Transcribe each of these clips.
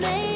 made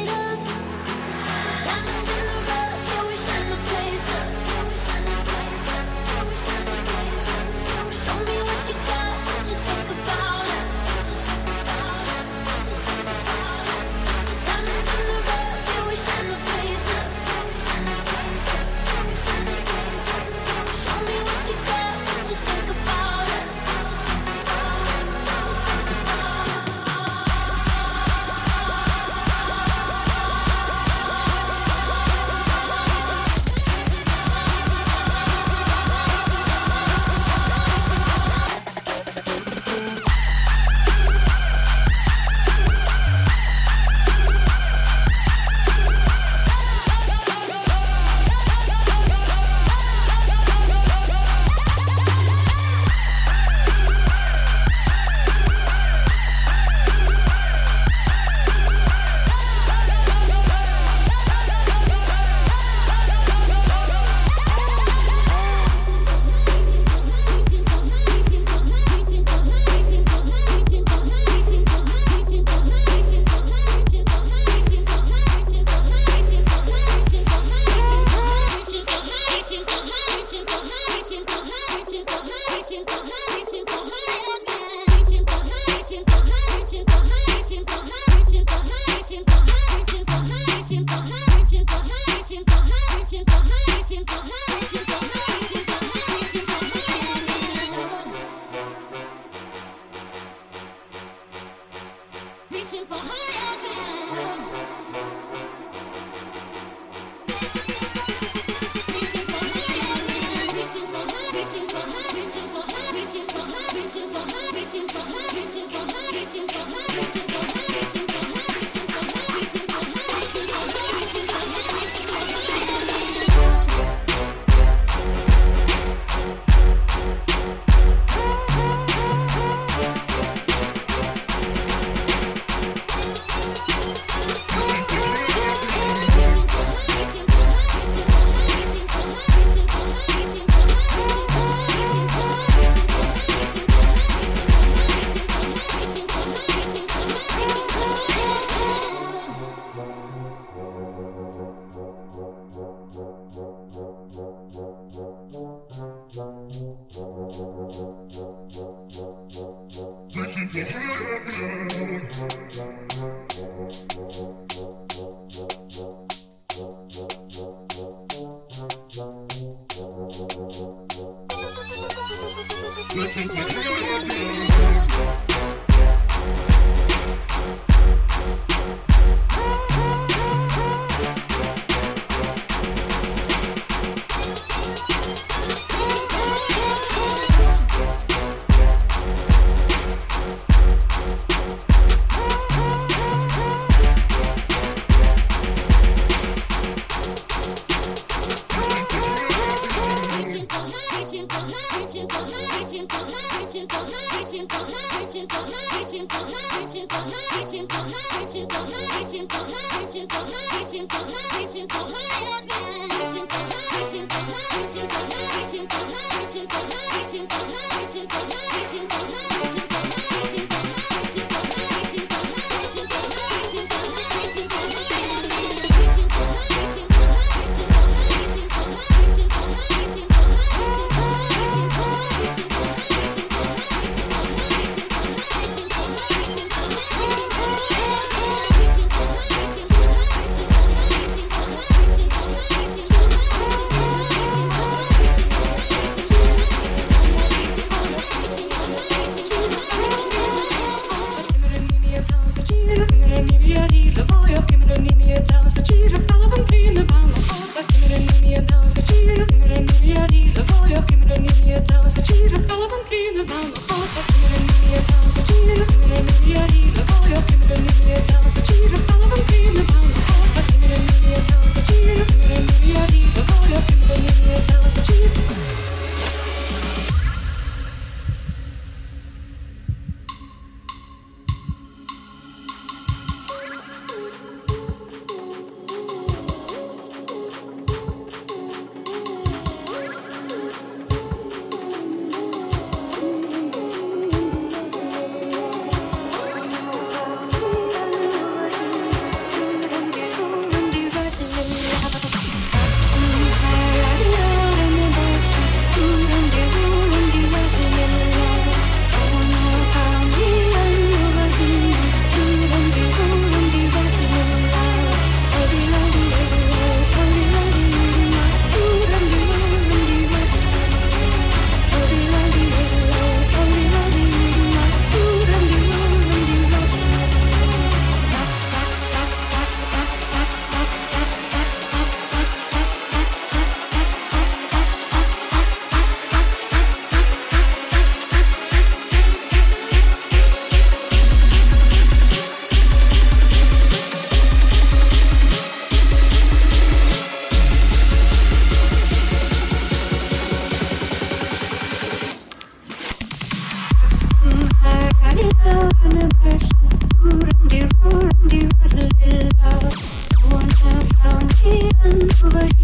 Thank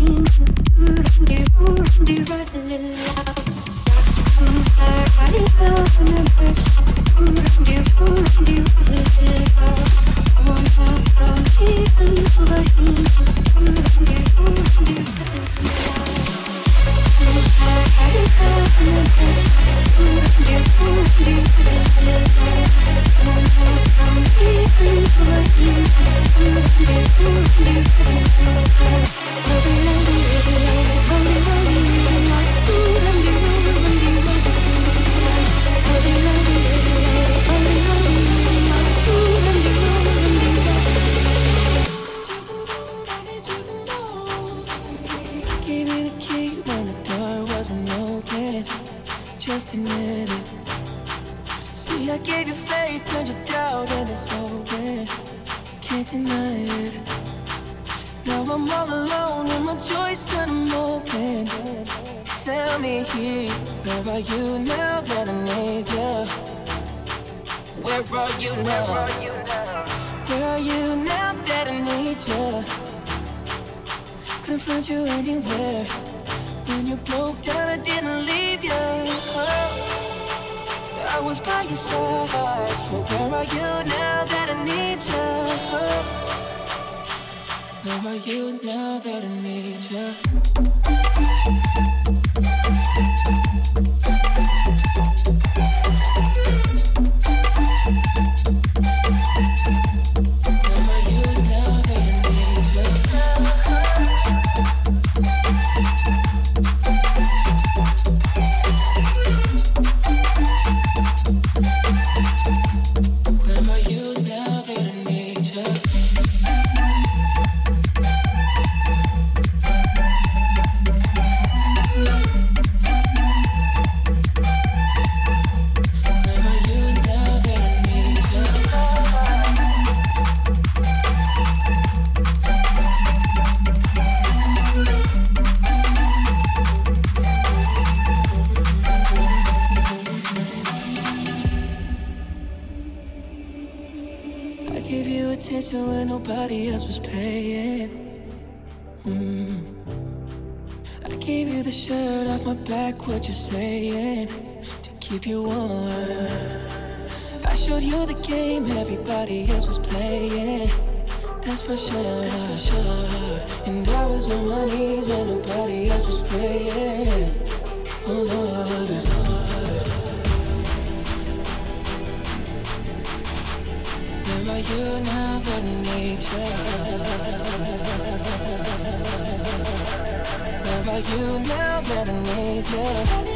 you. Now I'm all alone and my joys turn open. Tell me, where are you now that I need you? Where are you now? Where are you now that I need you? Couldn't find you anywhere. When you broke down, I didn't leave you. Oh, I was by your side. So where are you now that I need you? How are you now that I need you? keep you warm. I showed you the game everybody else was playing. That's for sure. That's for sure. And I was on my knees when nobody else was praying. Oh Lord. Where are you now that nature? Where are you now that nature?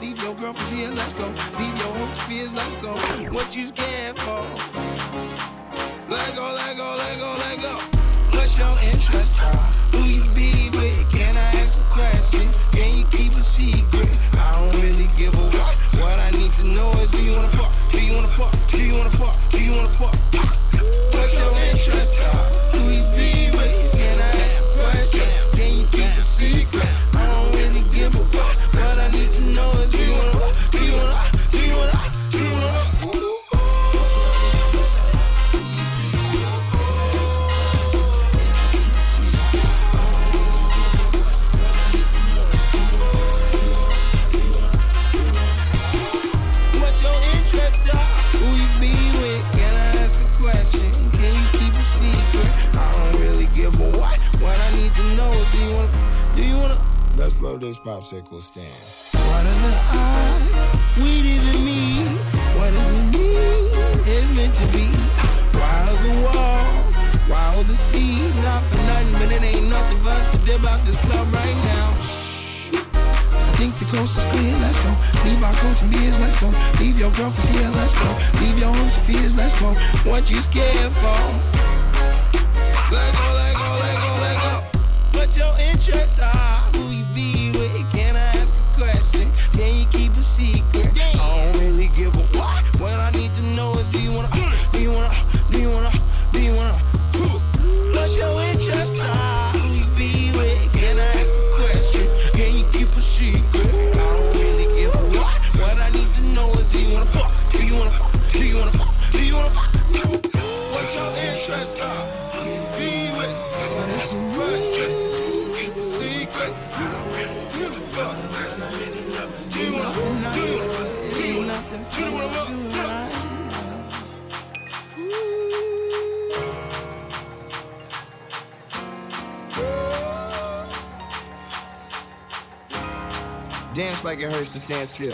Leave your girlfriends here, let's go. Leave your hopes, fears, let's go. What you scared for? Let go, let go, let go, let go. What's your interest? Who you be with? Can I ask a question? Can you keep a secret? I don't really give a what. What I need to know is do you wanna fuck? Do you wanna fuck? Do you wanna fuck? Do you wanna fuck? What's your interest? Popsicle stand. What are the odds? We didn't mean. What does it mean? It's meant to be. Wild the wall, wild the sea. Not for nothing, but it ain't nothing for us to do about this club right now. I think the coast is clear, let's go. Leave our coats and beers, let's go. Leave your girlfriends here, let's go. Leave your hopes and fears, let's go. What you scared for? Let go, let go, let go, let go. What your interests are, Dance like it hurts to stand still.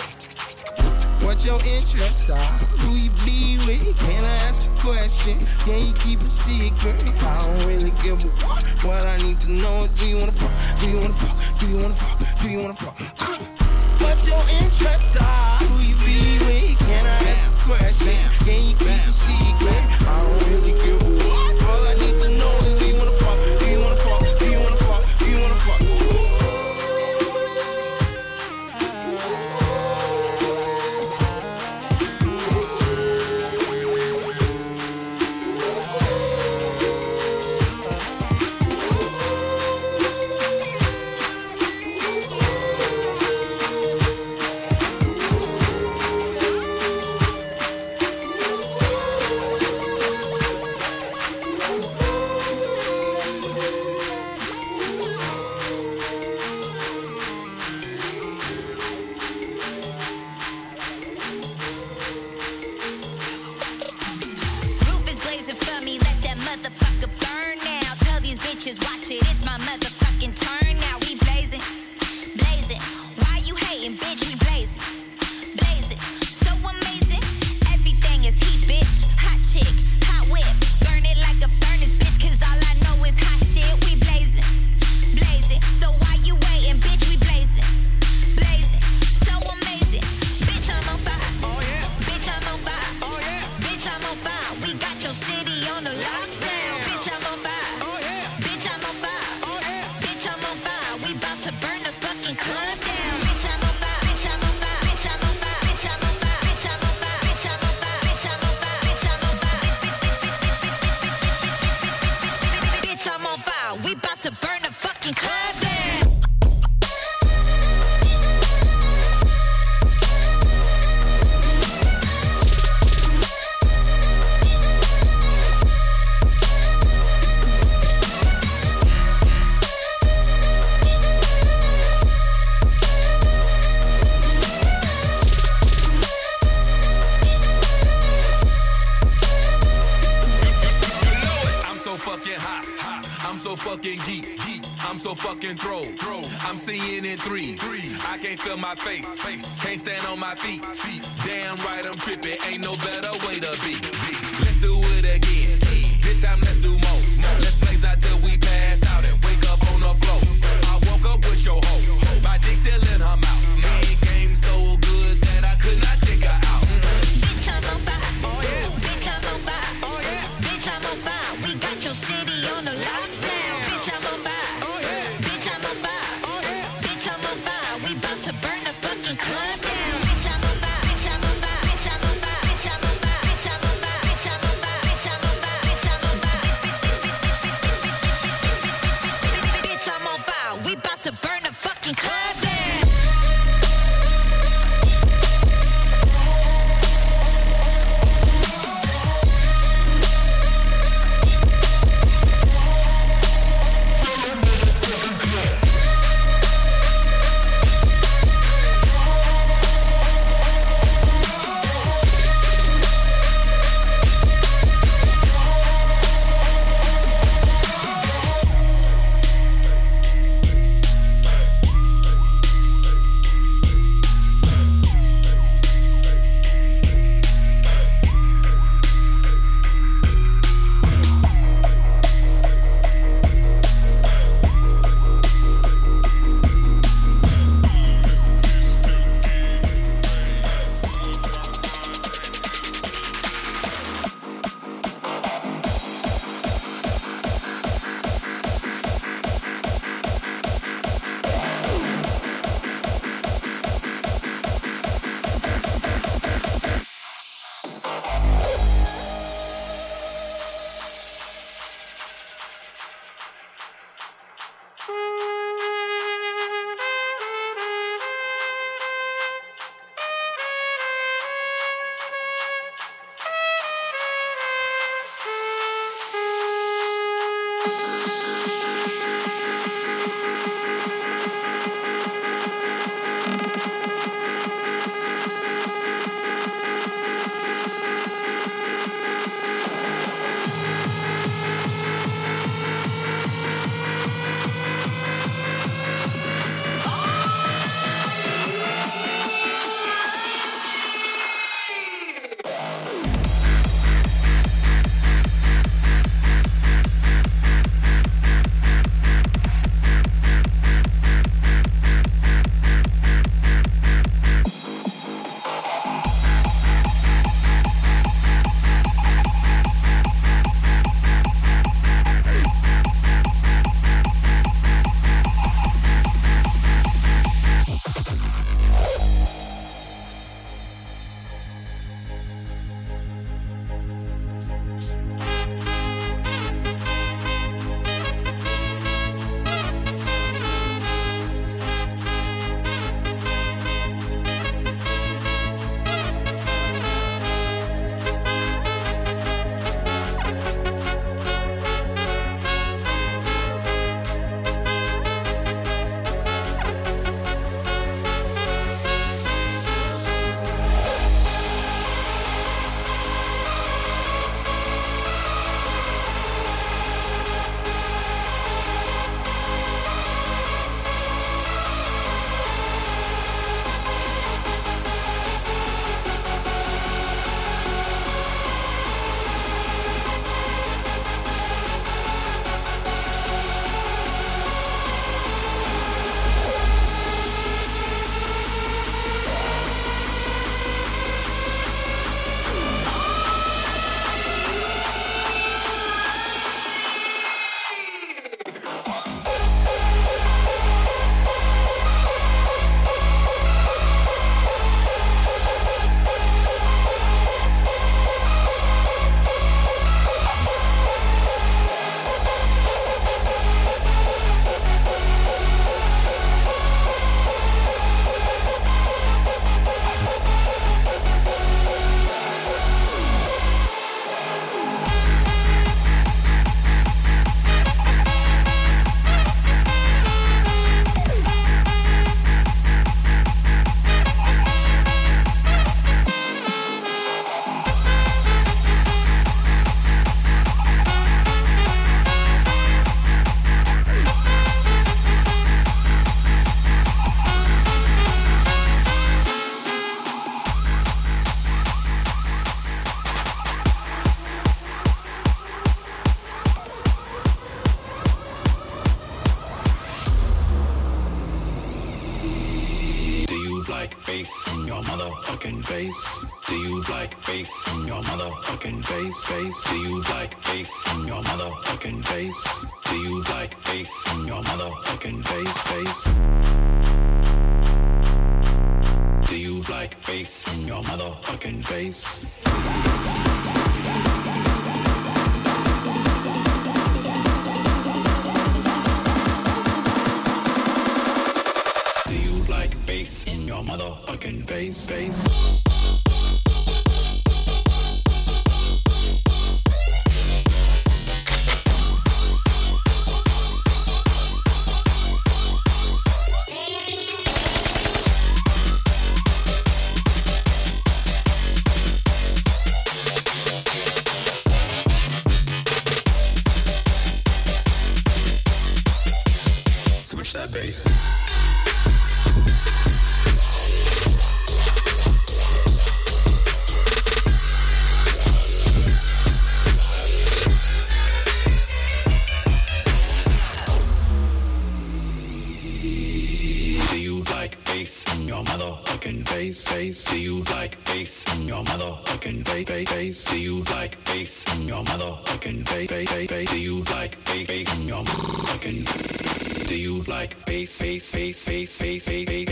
What your interest are? Who you be with? Can I ask a question? Can you keep a secret? I don't really give a what. What I need to know do you wanna fuck? Do you wanna fuck? Do you wanna fuck? Do you wanna fuck? Ah! Who you? Can I ask a question? Can you keep a secret? I don't really give Do you like bass in your motherfucking face? Face? Do you like bass in your motherfucking face? Do you like bass in your motherfucking face? Face? Do you like bass in your motherfucking face? Do you like bass in your motherfucking face? Face? Face? Face? face? Do you like bass in your motherfucking face? Face? face? face? Do you like bass bass in your motherfucking? Do you like bass bass bass bass bass bass bass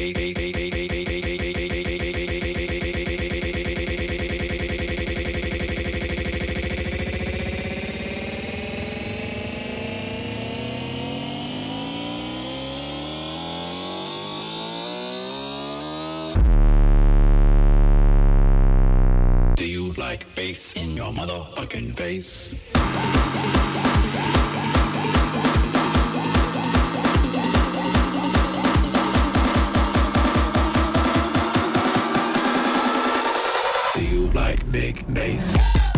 like big bass?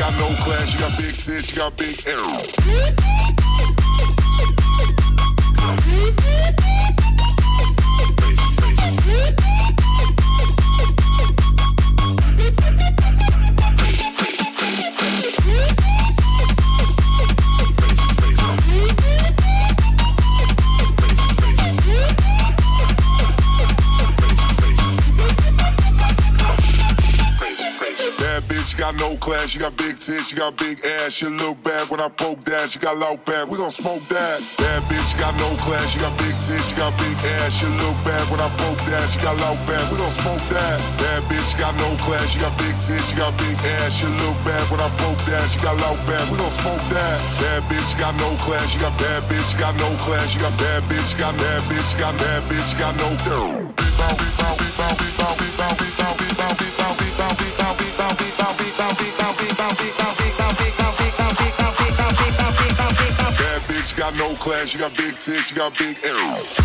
Got no class, you got big tits, you got big arrow. Got no class, you got big tits, you got big ass, you look bad when I poke that, you got loud back, we gon' smoke that. Bad bitch, got no class, you got big tits, you got big ass, you look bad when I poke that, you got loud back, we gon' smoke that. Bad bitch, she got no class, you got big tits, you got big ass, you look bad when I poke that, you got loud back, we gon' smoke that. Bad bitch, she got no class, you got bad bitch, she got no class, you got bad bitch, she got bad bitch, she got bad bitch, she got no Bad bitch, got no class, you got big tits, you got big arrows.